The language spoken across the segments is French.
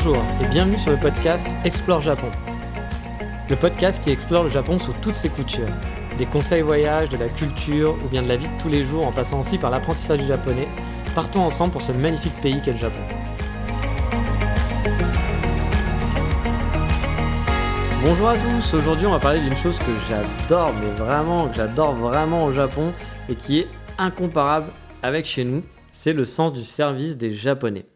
Bonjour et bienvenue sur le podcast Explore Japon. Le podcast qui explore le Japon sous toutes ses coutures. Des conseils voyage, de la culture ou bien de la vie de tous les jours en passant aussi par l'apprentissage du japonais. Partons ensemble pour ce magnifique pays qu'est le Japon. Bonjour à tous, aujourd'hui on va parler d'une chose que j'adore, mais vraiment, que j'adore vraiment au Japon et qui est incomparable avec chez nous, c'est le sens du service des Japonais.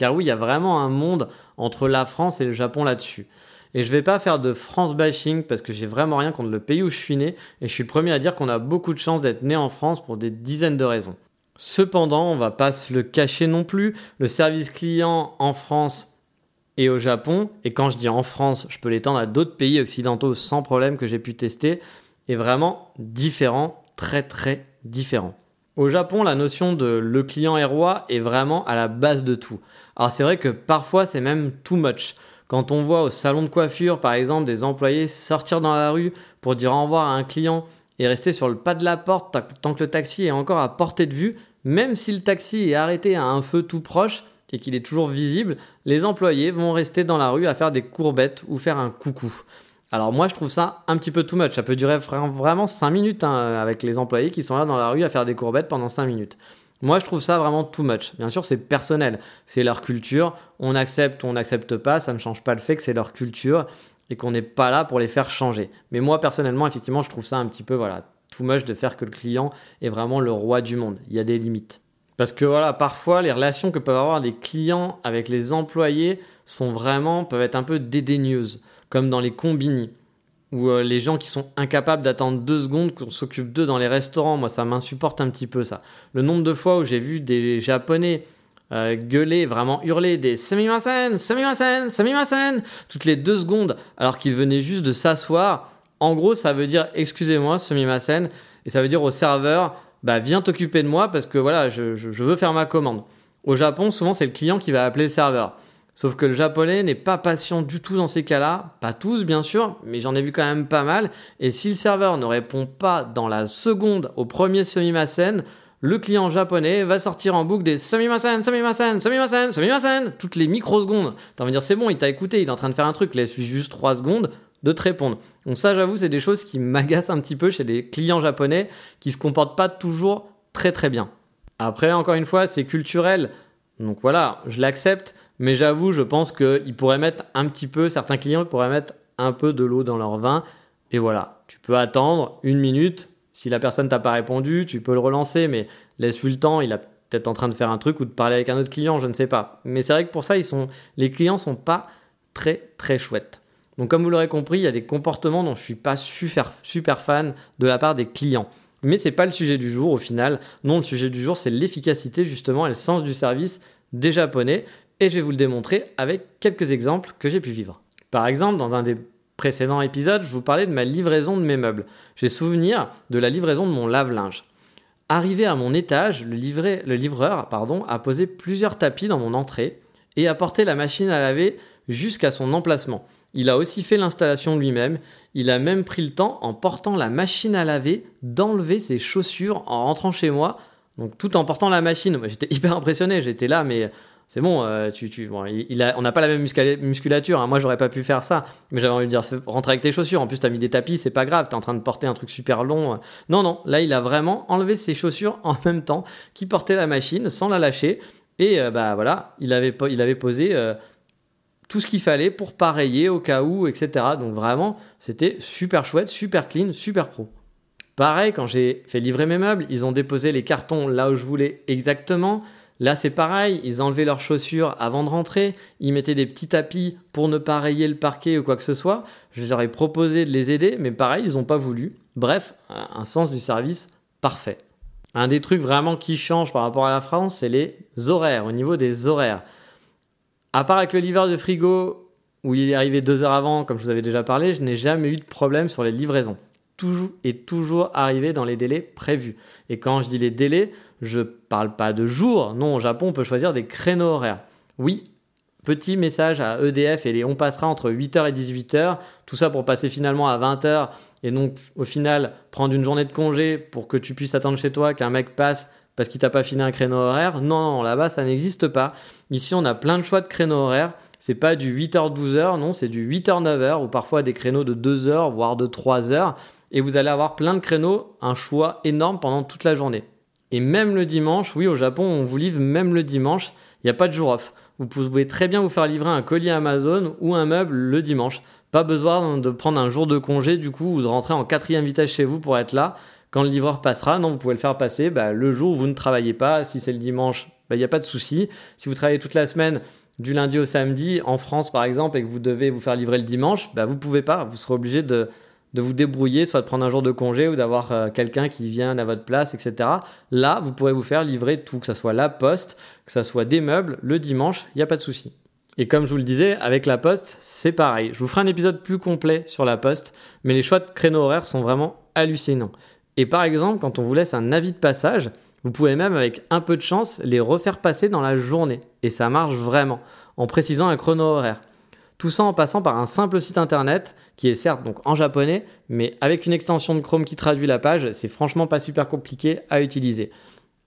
Car oui, il y a vraiment un monde entre la France et le Japon là-dessus. Et je vais pas faire de France bashing parce que j'ai vraiment rien contre le pays où je suis né et je suis le premier à dire qu'on a beaucoup de chance d'être né en France pour des dizaines de raisons. Cependant, on va pas se le cacher non plus, le service client en France et au Japon, et quand je dis en France, je peux l'étendre à d'autres pays occidentaux sans problème que j'ai pu tester, est vraiment différent, très très différent. Au Japon, la notion de le client est roi est vraiment à la base de tout. Alors c'est vrai que parfois c'est même too much. Quand on voit au salon de coiffure, par exemple, des employés sortir dans la rue pour dire au revoir à un client et rester sur le pas de la porte tant que le taxi est encore à portée de vue, même si le taxi est arrêté à un feu tout proche et qu'il est toujours visible, les employés vont rester dans la rue à faire des courbettes ou faire un coucou. Alors moi je trouve ça un petit peu too much, ça peut durer vraiment 5 minutes hein, avec les employés qui sont là dans la rue à faire des courbettes pendant 5 minutes. Moi, je trouve ça vraiment too much. Bien sûr, c'est personnel. C'est leur culture. On accepte ou on n'accepte pas. Ça ne change pas le fait que c'est leur culture et qu'on n'est pas là pour les faire changer. Mais moi, personnellement, effectivement, je trouve ça un petit peu, voilà, too much de faire que le client est vraiment le roi du monde. Il y a des limites. Parce que voilà, parfois, les relations que peuvent avoir les clients avec les employés sont vraiment, peuvent être un peu dédaigneuses. Comme dans les combini ou euh, les gens qui sont incapables d'attendre deux secondes qu'on s'occupe d'eux dans les restaurants. Moi, ça m'insupporte un petit peu ça. Le nombre de fois où j'ai vu des Japonais euh, gueuler, vraiment hurler des Samimasen, Samimasen, Samimasen toutes les deux secondes alors qu'ils venaient juste de s'asseoir. En gros, ça veut dire excusez-moi, Samimasen, et ça veut dire au serveur, bah viens t'occuper de moi parce que voilà, je veux faire ma commande. Au Japon, souvent c'est le client qui va appeler le serveur. Sauf que le japonais n'est pas patient du tout dans ces cas-là, pas tous bien sûr, mais j'en ai vu quand même pas mal, et si le serveur ne répond pas dans la seconde au premier semi-masen, le client japonais va sortir en boucle des semi-masen, semi-masen, semi-masen, semi-masen, toutes les microsecondes. T'as envie de dire c'est bon, il t'a écouté, il est en train de faire un truc, laisse-lui juste 3 secondes de te répondre. Donc ça j'avoue c'est des choses qui m'agacent un petit peu chez les clients japonais qui se comportent pas toujours très très bien. Après encore une fois c'est culturel, donc voilà, je l'accepte, mais j'avoue, je pense qu'ils pourraient mettre un petit peu, certains clients pourraient mettre un peu de l'eau dans leur vin. Et voilà, tu peux attendre une minute. Si la personne t'a pas répondu, tu peux le relancer, mais laisse-lui le temps. Il est peut-être en train de faire un truc ou de parler avec un autre client, je ne sais pas. Mais c'est vrai que pour ça, les clients sont pas très très chouettes. Donc comme vous l'aurez compris, il y a des comportements dont je suis pas super, super fan de la part des clients. Mais c'est pas le sujet du jour au final. Non, le sujet du jour, c'est l'efficacité justement et le sens du service des Japonais et je vais vous le démontrer avec quelques exemples que j'ai pu vivre. Par exemple, dans un des précédents épisodes, je vous parlais de ma livraison de mes meubles. J'ai souvenir de la livraison de mon lave-linge. Arrivé à mon étage, le, le livreur pardon, a posé plusieurs tapis dans mon entrée et a porté la machine à laver jusqu'à son emplacement. Il a aussi fait l'installation lui-même. Il a même pris le temps, en portant la machine à laver, d'enlever ses chaussures en rentrant chez moi. Donc tout en portant la machine. J'étais hyper impressionné. J'étais là, mais c'est bon, euh, tu, tu, il a, on n'a pas la même musculature. Hein. Moi, j'aurais pas pu faire ça, mais j'avais envie de dire, rentre avec tes chaussures. En plus, tu as mis des tapis, c'est pas grave. tu es en train de porter un truc super long. Non, non, là, il a vraiment enlevé ses chaussures en même temps qu'il portait la machine sans la lâcher. Et euh, bah voilà, il avait, il avait posé euh, tout ce qu'il fallait pour pareiller au cas où, etc. Donc vraiment, c'était super chouette, super clean, super pro. Pareil, quand j'ai fait livrer mes meubles, ils ont déposé les cartons là où je voulais exactement. Là, c'est pareil, ils enlevaient leurs chaussures avant de rentrer, ils mettaient des petits tapis pour ne pas rayer le parquet ou quoi que ce soit. Je leur ai proposé de les aider, mais pareil, ils n'ont pas voulu. Bref, un sens du service parfait. Un des trucs vraiment qui change par rapport à la France, c'est les horaires, au niveau des horaires. À part avec le livreur de frigo, où il est arrivé deux heures avant, comme je vous avais déjà parlé, je n'ai jamais eu de problème sur les livraisons. Toujours et toujours arrivé dans les délais prévus. Et quand je dis les délais, je parle pas de jours. Non, au Japon, on peut choisir des créneaux horaires. Oui, petit message à EDF et les on passera entre 8h et 18h. Tout ça pour passer finalement à 20h et donc au final prendre une journée de congé pour que tu puisses attendre chez toi qu'un mec passe parce qu'il t'a pas filé un créneau horaire. Non, là-bas ça n'existe pas. Ici on a plein de choix de créneaux horaires. C'est pas du 8h 12h, non, c'est du 8h 9h ou parfois des créneaux de 2h voire de 3h et vous allez avoir plein de créneaux, un choix énorme pendant toute la journée. Et même le dimanche, oui, au Japon, on vous livre même le dimanche, il n'y a pas de jour off. Vous pouvez très bien vous faire livrer un colis Amazon ou un meuble le dimanche. Pas besoin de prendre un jour de congé du coup ou de rentrer en quatrième vitesse chez vous pour être là quand le livreur passera. Non, vous pouvez le faire passer bah, le jour où vous ne travaillez pas. Si c'est le dimanche, bah, il n'y a pas de souci. Si vous travaillez toute la semaine, du lundi au samedi, en France par exemple, et que vous devez vous faire livrer le dimanche, bah, vous ne pouvez pas. Vous serez obligé de, de vous débrouiller, soit de prendre un jour de congé ou d'avoir euh, quelqu'un qui vient à votre place, etc. Là, vous pourrez vous faire livrer tout, que ce soit la poste, que ce soit des meubles, le dimanche, il n'y a pas de souci. Et comme je vous le disais, avec la poste, c'est pareil. Je vous ferai un épisode plus complet sur la poste, mais les choix de créneaux horaires sont vraiment hallucinants. Et par exemple, quand on vous laisse un avis de passage, vous pouvez même, avec un peu de chance, les refaire passer dans la journée. Et ça marche vraiment, en précisant un chrono horaire. Tout ça en passant par un simple site internet qui est certes donc en japonais, mais avec une extension de Chrome qui traduit la page, c'est franchement pas super compliqué à utiliser.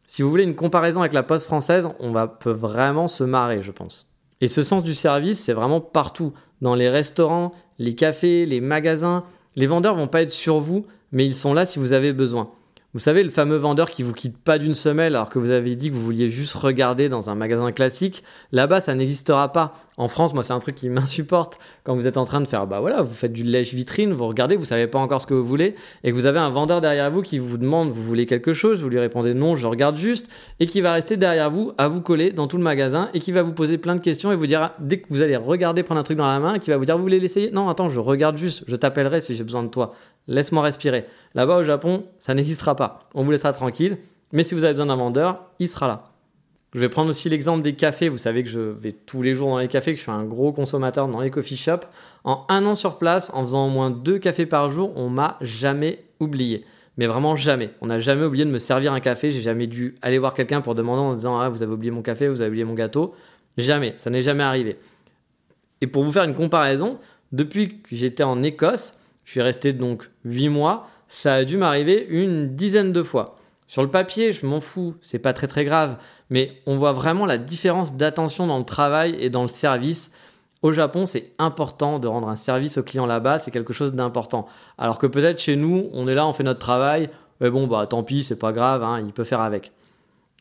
Si vous voulez une comparaison avec la poste française, on va peut vraiment se marrer, je pense. Et ce sens du service, c'est vraiment partout, dans les restaurants, les cafés, les magasins. Les vendeurs vont pas être sur vous, mais ils sont là si vous avez besoin. Vous savez, le fameux vendeur qui vous quitte pas d'une semelle alors que vous avez dit que vous vouliez juste regarder dans un magasin classique, là-bas ça n'existera pas. En France, moi c'est un truc qui m'insupporte quand vous êtes en train de faire, bah voilà, vous faites du lèche vitrine, vous regardez, vous savez pas encore ce que vous voulez et que vous avez un vendeur derrière vous qui vous demande, vous voulez quelque chose, vous lui répondez non, je regarde juste et qui va rester derrière vous à vous coller dans tout le magasin et qui va vous poser plein de questions et vous dira dès que vous allez regarder prendre un truc dans la main, qui va vous dire vous voulez l'essayer? Non, attends, je regarde juste, je t'appellerai si j'ai besoin de toi laisse-moi respirer. Là-bas au Japon, ça n'existera On vous laissera tranquille, mais si vous avez besoin d'un vendeur, il sera là. Je vais prendre aussi l'exemple des cafés. Vous savez que je vais tous les jours dans les cafés, que je suis un gros consommateur dans les coffee shops. En un an sur place, en faisant au moins deux cafés par jour, on m'a jamais oublié. Mais vraiment jamais. On n'a jamais oublié de me servir un café. J'ai jamais dû aller voir quelqu'un pour demander en disant Ah, vous avez oublié mon café, vous avez oublié mon gâteau. Jamais. Ça n'est jamais arrivé. Et pour vous faire une comparaison, depuis que j'étais en Écosse, je suis resté donc 8 mois. Ça a dû m'arriver une dizaine de fois. Sur le papier, je m'en fous, c'est pas très très grave, mais on voit vraiment la différence d'attention dans le travail et dans le service. Au Japon, c'est important de rendre un service au client là-bas, c'est quelque chose d'important. Alors que peut-être chez nous, on est là, on fait notre travail, mais bon, bah tant pis, c'est pas grave, hein, il peut faire avec.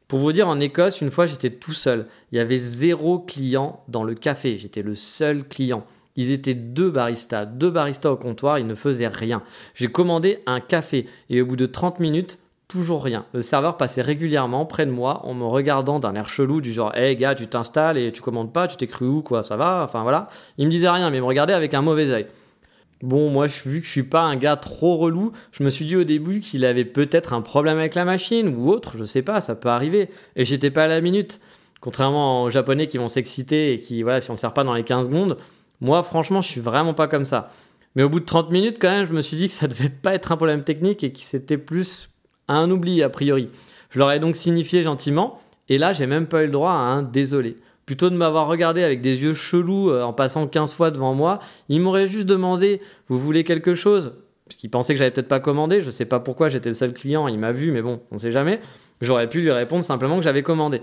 Pour vous dire, en Écosse, une fois, j'étais tout seul. Il y avait zéro client dans le café, j'étais le seul client. Ils étaient deux baristas, deux baristas au comptoir, ils ne faisaient rien. J'ai commandé un café et au bout de 30 minutes, toujours rien. Le serveur passait régulièrement près de moi en me regardant d'un air chelou du genre "Hey gars, tu t'installes et tu commandes pas, tu t'es cru où quoi, ça va? Enfin voilà." Il me disait rien mais il me regardait avec un mauvais œil. Bon, moi, vu que je suis pas un gars trop relou, je me suis dit au début qu'il avait peut-être un problème avec la machine ou autre, je sais pas, ça peut arriver. Et j'étais pas à la minute. Contrairement aux japonais qui vont s'exciter et qui, voilà, si on ne sert pas dans les 15 secondes, moi, franchement, je suis vraiment pas comme ça. Mais au bout de 30 minutes, quand même, je me suis dit que ça devait pas être un problème technique et que c'était plus un oubli, a priori. Je leur ai donc signifié gentiment, et là, j'ai même pas eu le droit à un désolé. Plutôt de m'avoir regardé avec des yeux chelous euh, en passant 15 fois devant moi, ils m'auraient juste demandé Vous voulez quelque chose? Parce qu'ils pensaient que j'avais peut-être pas commandé, je sais pas pourquoi, j'étais le seul client, il m'a vu, mais bon, on sait jamais. J'aurais pu lui répondre simplement que j'avais commandé.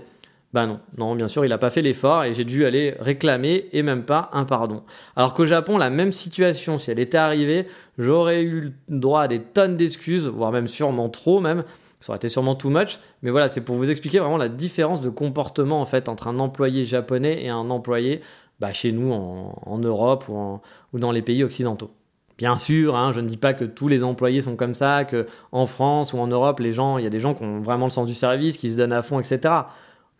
Bah non, non, bien sûr, il n'a pas fait l'effort et j'ai dû aller réclamer et même pas un pardon. Alors qu'au Japon, la même situation, si elle était arrivée, j'aurais eu le droit à des tonnes d'excuses, voire même sûrement trop même. Ça aurait été sûrement too much, mais voilà, c'est pour vous expliquer vraiment la différence de comportement en fait entre un employé japonais et un employé bah, chez nous en, Europe ou, dans les pays occidentaux. Bien sûr, hein, je ne dis pas que tous les employés sont comme ça, que en France ou en Europe, il y a des gens qui ont vraiment le sens du service, qui se donnent à fond, etc.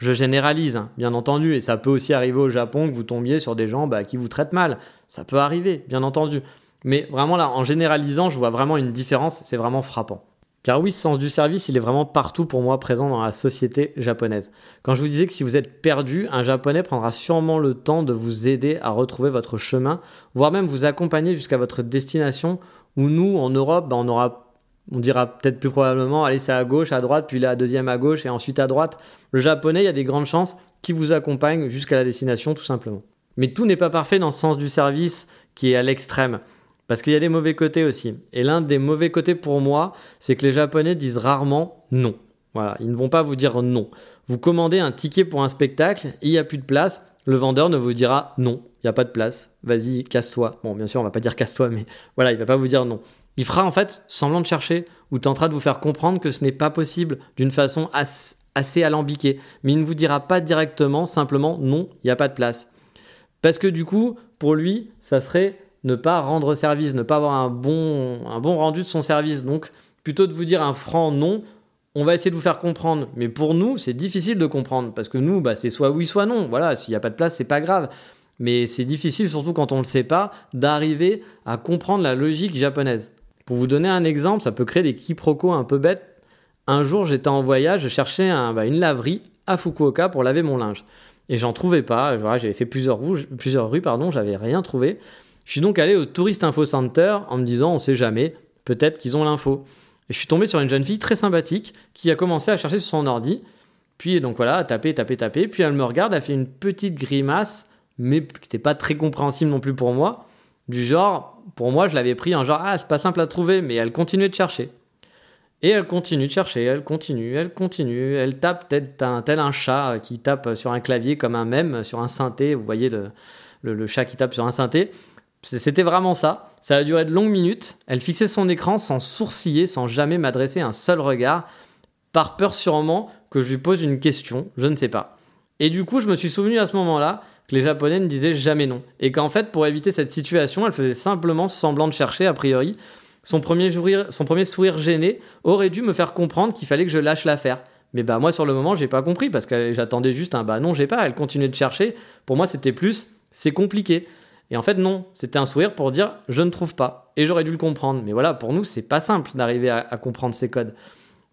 Je généralise, hein, bien entendu, et ça peut aussi arriver au Japon que vous tombiez sur des gens bah, qui vous traitent mal. Ça peut arriver, bien entendu. Mais vraiment là, en généralisant, je vois vraiment une différence, c'est vraiment frappant. Car oui, ce sens du service, il est vraiment partout pour moi présent dans la société japonaise. Quand je vous disais que si vous êtes perdu, un japonais prendra sûrement le temps de vous aider à retrouver votre chemin, voire même vous accompagner jusqu'à votre destination, où nous, en Europe, ben, on aura on dira peut-être plus probablement, allez, c'est à gauche, à droite, puis la deuxième à gauche et ensuite à droite. Le japonais, il y a des grandes chances qu'il vous accompagne jusqu'à la destination, tout simplement. Mais tout n'est pas parfait dans ce sens du service qui est à l'extrême. Parce qu'il y a des mauvais côtés aussi. Et l'un des mauvais côtés pour moi, c'est que les Japonais disent rarement non. Voilà, ils ne vont pas vous dire non. Vous commandez un ticket pour un spectacle, il n'y a plus de place, le vendeur ne vous dira non, il n'y a pas de place, vas-y, casse-toi. Bon, bien sûr, on va pas dire casse-toi, mais voilà, il va pas vous dire non. Il fera en fait semblant de chercher ou tentera de vous faire comprendre que ce n'est pas possible d'une façon assez alambiquée. Mais il ne vous dira pas directement, simplement non, il n'y a pas de place. Parce que du coup, pour lui, ça serait ne pas rendre service, ne pas avoir un bon, rendu de son service. Donc, plutôt de vous dire un franc non, on va essayer de vous faire comprendre. Mais pour nous, c'est difficile de comprendre parce que nous, bah, c'est soit oui, soit non. Voilà, s'il n'y a pas de place, c'est pas grave. Mais c'est difficile, surtout quand on ne le sait pas, d'arriver à comprendre la logique japonaise. Pour vous donner un exemple, ça peut créer des quiproquos un peu bêtes. Un jour, j'étais en voyage, je cherchais bah, une laverie à Fukuoka pour laver mon linge. Et j'en trouvais pas. J'avais fait plusieurs, rues, plusieurs rues, pardon, j'avais rien trouvé. Je suis donc allé au Tourist Info Center en me disant, on sait jamais, peut-être qu'ils ont l'info. Et je suis tombé sur une jeune fille très sympathique qui a commencé à chercher sur son ordi. Puis donc voilà, à taper, taper, taper. Puis elle me regarde, a fait une petite grimace, mais qui n'était pas très compréhensible non plus pour moi. Du genre, pour moi, je l'avais pris en genre, ah, c'est pas simple à trouver, mais elle continuait de chercher. Et elle continue de chercher, elle continue, elle continue, elle tape tel un, tel un chat qui tape sur un clavier comme un mème sur un synthé, vous voyez le, le, chat qui tape sur un synthé. C'était vraiment ça, ça a duré de longues minutes, elle fixait son écran sans sourciller, sans jamais m'adresser un seul regard, par peur sûrement que je lui pose une question, je ne sais pas. Et du coup, je me suis souvenu à ce moment-là les Japonais ne disaient jamais non. Et qu'en fait, pour éviter cette situation, elle faisait simplement semblant de chercher, a priori, son premier, sourire, son premier sourire gêné aurait dû me faire comprendre qu'il fallait que je lâche l'affaire. Mais bah moi sur le moment j'ai pas compris parce que j'attendais juste un bah non j'ai pas. Elle continuait de chercher. Pour moi c'était plus c'est compliqué. Et en fait non, c'était un sourire pour dire je ne trouve pas. Et j'aurais dû le comprendre. Mais voilà pour nous c'est pas simple d'arriver à, comprendre ces codes.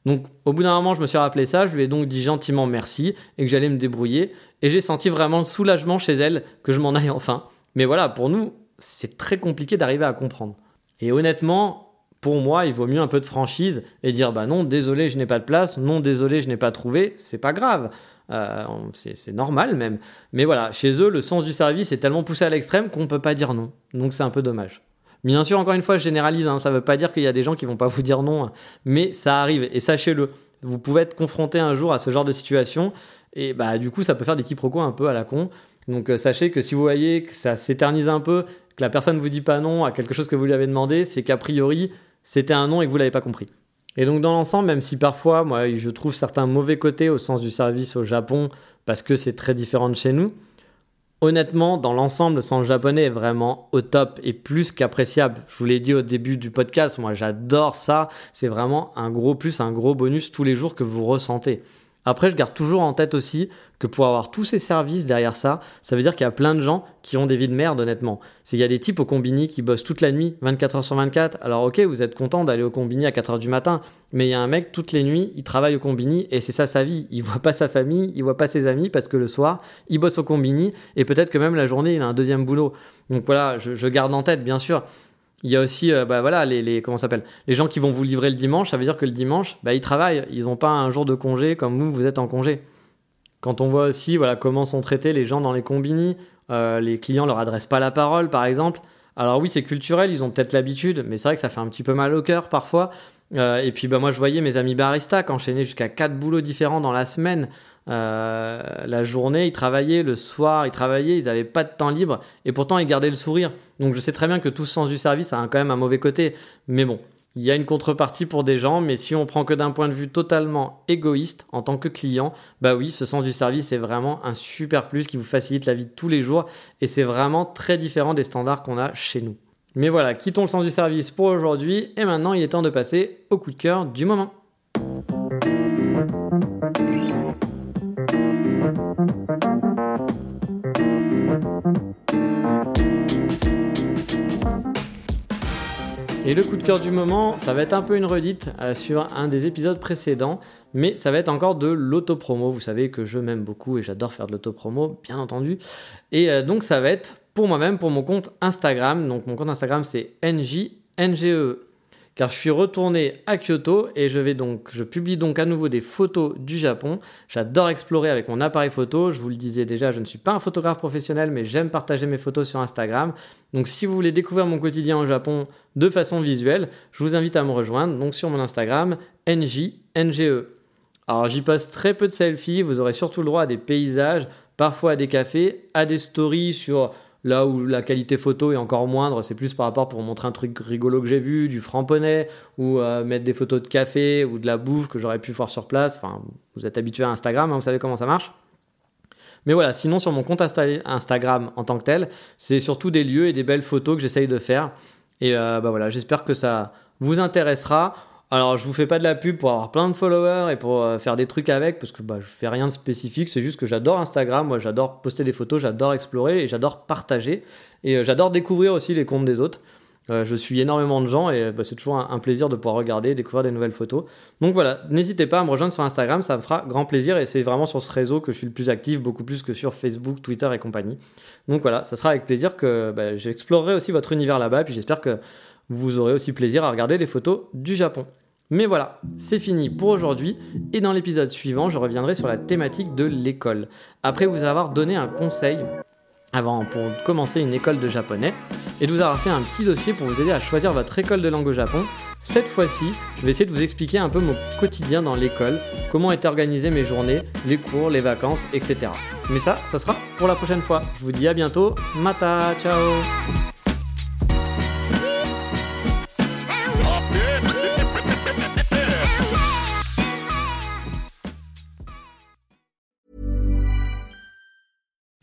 Donc au bout d'un moment je me suis rappelé ça. Je lui ai donc dit gentiment merci et que j'allais me débrouiller. Et j'ai senti vraiment le soulagement chez elle que je m'en aille enfin. Mais voilà pour nous c'est très compliqué d'arriver à comprendre. Et honnêtement, pour moi, il vaut mieux un peu de franchise et dire bah non, désolé, je n'ai pas de place, non, désolé, je n'ai pas trouvé, c'est pas grave. Euh, c'est normal même. Mais voilà, chez eux, le sens du service est tellement poussé à l'extrême qu'on ne peut pas dire non. Donc c'est un peu dommage. Bien sûr, encore une fois, je généralise, hein, ça ne veut pas dire qu'il y a des gens qui vont pas vous dire non, mais ça arrive, et sachez-le, vous pouvez être confronté un jour à ce genre de situation, et bah du coup, ça peut faire des quiproquos un peu à la con. Donc euh, sachez que si vous voyez que ça s'éternise un peu, que la personne ne vous dit pas non à quelque chose que vous lui avez demandé, c'est qu'a priori, c'était un non et que vous l'avez pas compris. Et donc dans l'ensemble, même si parfois, moi, je trouve certains mauvais côtés au sens du service au Japon, parce que c'est très différent de chez nous, honnêtement, dans l'ensemble, le japonais est vraiment au top et plus qu'appréciable. Je vous l'ai dit au début du podcast, moi j'adore ça. C'est vraiment un gros plus, un gros bonus tous les jours que vous ressentez. Après, je garde toujours en tête aussi que pour avoir tous ces services derrière ça, ça veut dire qu'il y a plein de gens qui ont des vies de merde, honnêtement. C'est il y a des types au combini qui bossent toute la nuit, 24 heures sur 24. Alors ok, vous êtes content d'aller au combini à 4 heures du matin, mais il y a un mec toutes les nuits, il travaille au combini et c'est ça sa vie. Il voit pas sa famille, il voit pas ses amis parce que le soir, il bosse au combini et peut-être que même la journée, il a un deuxième boulot. Donc voilà, je garde en tête, bien sûr. Il y a aussi, euh, bah voilà, les, les comment s'appelle, les gens qui vont vous livrer le dimanche. Ça veut dire que le dimanche, bah, ils travaillent. Ils n'ont pas un jour de congé comme vous, vous êtes en congé. Quand on voit aussi, voilà, comment sont traités les gens dans les combini, euh, les clients leur adressent pas la parole, par exemple. Alors oui, c'est culturel, ils ont peut-être l'habitude, mais c'est vrai que ça fait un petit peu mal au cœur parfois. Euh, et puis bah moi, je voyais mes amis baristas enchaîner jusqu'à quatre boulots différents dans la semaine. Euh, la journée, ils travaillaient, le soir, ils travaillaient, ils n'avaient pas de temps libre, et pourtant ils gardaient le sourire. Donc je sais très bien que tout ce sens du service a quand même un mauvais côté, mais bon, il y a une contrepartie pour des gens, mais si on prend que d'un point de vue totalement égoïste en tant que client, bah oui, ce sens du service est vraiment un super plus qui vous facilite la vie de tous les jours, et c'est vraiment très différent des standards qu'on a chez nous. Mais voilà, quittons le sens du service pour aujourd'hui, et maintenant il est temps de passer au coup de cœur du moment. Et le coup de cœur du moment, ça va être un peu une redite euh, sur un des épisodes précédents, mais ça va être encore de l'autopromo. Vous savez que je m'aime beaucoup et j'adore faire de l'autopromo, bien entendu. Et euh, donc ça va être pour moi-même, pour mon compte Instagram. Donc mon compte Instagram c'est NJNGE car je suis retourné à Kyoto et je publie donc à nouveau des photos du Japon. J'adore explorer avec mon appareil photo. Je vous le disais déjà, je ne suis pas un photographe professionnel, mais j'aime partager mes photos sur Instagram. Donc, si vous voulez découvrir mon quotidien au Japon de façon visuelle, je vous invite à me rejoindre donc sur mon Instagram NJNGE. Alors, j'y poste très peu de selfies. Vous aurez surtout le droit à des paysages, parfois à des cafés, à des stories sur Là où la qualité photo est encore moindre, c'est plus par rapport pour montrer un truc rigolo que j'ai vu, du framponnet, ou euh, mettre des photos de café ou de la bouffe que j'aurais pu voir sur place. Enfin, vous êtes habitué à Instagram, hein, vous savez comment ça marche. Mais voilà, sinon sur mon compte Instagram en tant que tel, c'est surtout des lieux et des belles photos que j'essaye de faire. Et euh, bah voilà, j'espère que ça vous intéressera. Alors, je vous fais pas de la pub pour avoir plein de followers et pour euh, faire des trucs avec, parce que bah, je fais rien de spécifique. C'est juste que j'adore Instagram. Moi, j'adore poster des photos, j'adore explorer et j'adore partager. Et euh, j'adore découvrir aussi les comptes des autres. Euh, je suis énormément de gens et bah, c'est toujours un, plaisir de pouvoir regarder, découvrir des nouvelles photos. Donc voilà, n'hésitez pas à me rejoindre sur Instagram, ça me fera grand plaisir et c'est vraiment sur ce réseau que je suis le plus actif, beaucoup plus que sur Facebook, Twitter et compagnie. Donc voilà, ça sera avec plaisir que bah, j'explorerai aussi votre univers là-bas, puis j'espère que vous aurez aussi plaisir à regarder les photos du Japon. Mais voilà, c'est fini pour aujourd'hui et dans l'épisode suivant, je reviendrai sur la thématique de l'école. Après vous avoir donné un conseil avant pour commencer une école de japonais et de vous avoir fait un petit dossier pour vous aider à choisir votre école de langue au Japon. Cette fois-ci, je vais essayer de vous expliquer un peu mon quotidien dans l'école, comment étaient organisées mes journées, les cours, les vacances, etc. Mais ça, ça sera pour la prochaine fois. Je vous dis à bientôt. Mata, ciao